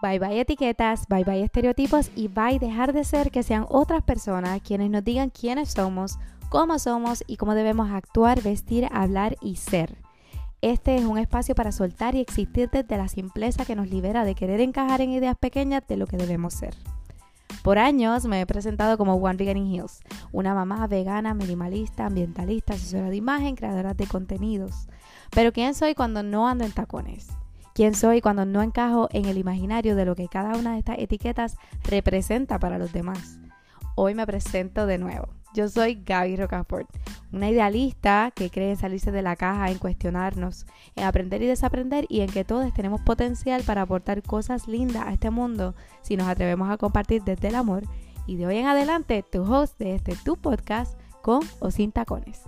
Bye bye etiquetas, bye bye estereotipos y bye dejar de ser que sean otras personas quienes nos digan quiénes somos, cómo somos y cómo debemos actuar, vestir, hablar y ser. Este es un espacio para soltar y existir desde la simpleza que nos libera de querer encajar en ideas pequeñas de lo que debemos ser. Por años me he presentado como One Vegan in Hills, una mamá vegana, minimalista, ambientalista, asesora de imagen, creadora de contenidos. Pero ¿quién soy cuando no ando en tacones? Quién soy cuando no encajo en el imaginario de lo que cada una de estas etiquetas representa para los demás. Hoy me presento de nuevo. Yo soy Gaby Rocafort, una idealista que cree en salirse de la caja, en cuestionarnos, en aprender y desaprender y en que todos tenemos potencial para aportar cosas lindas a este mundo si nos atrevemos a compartir desde el amor. Y de hoy en adelante, tu host de este tu podcast con o sin tacones.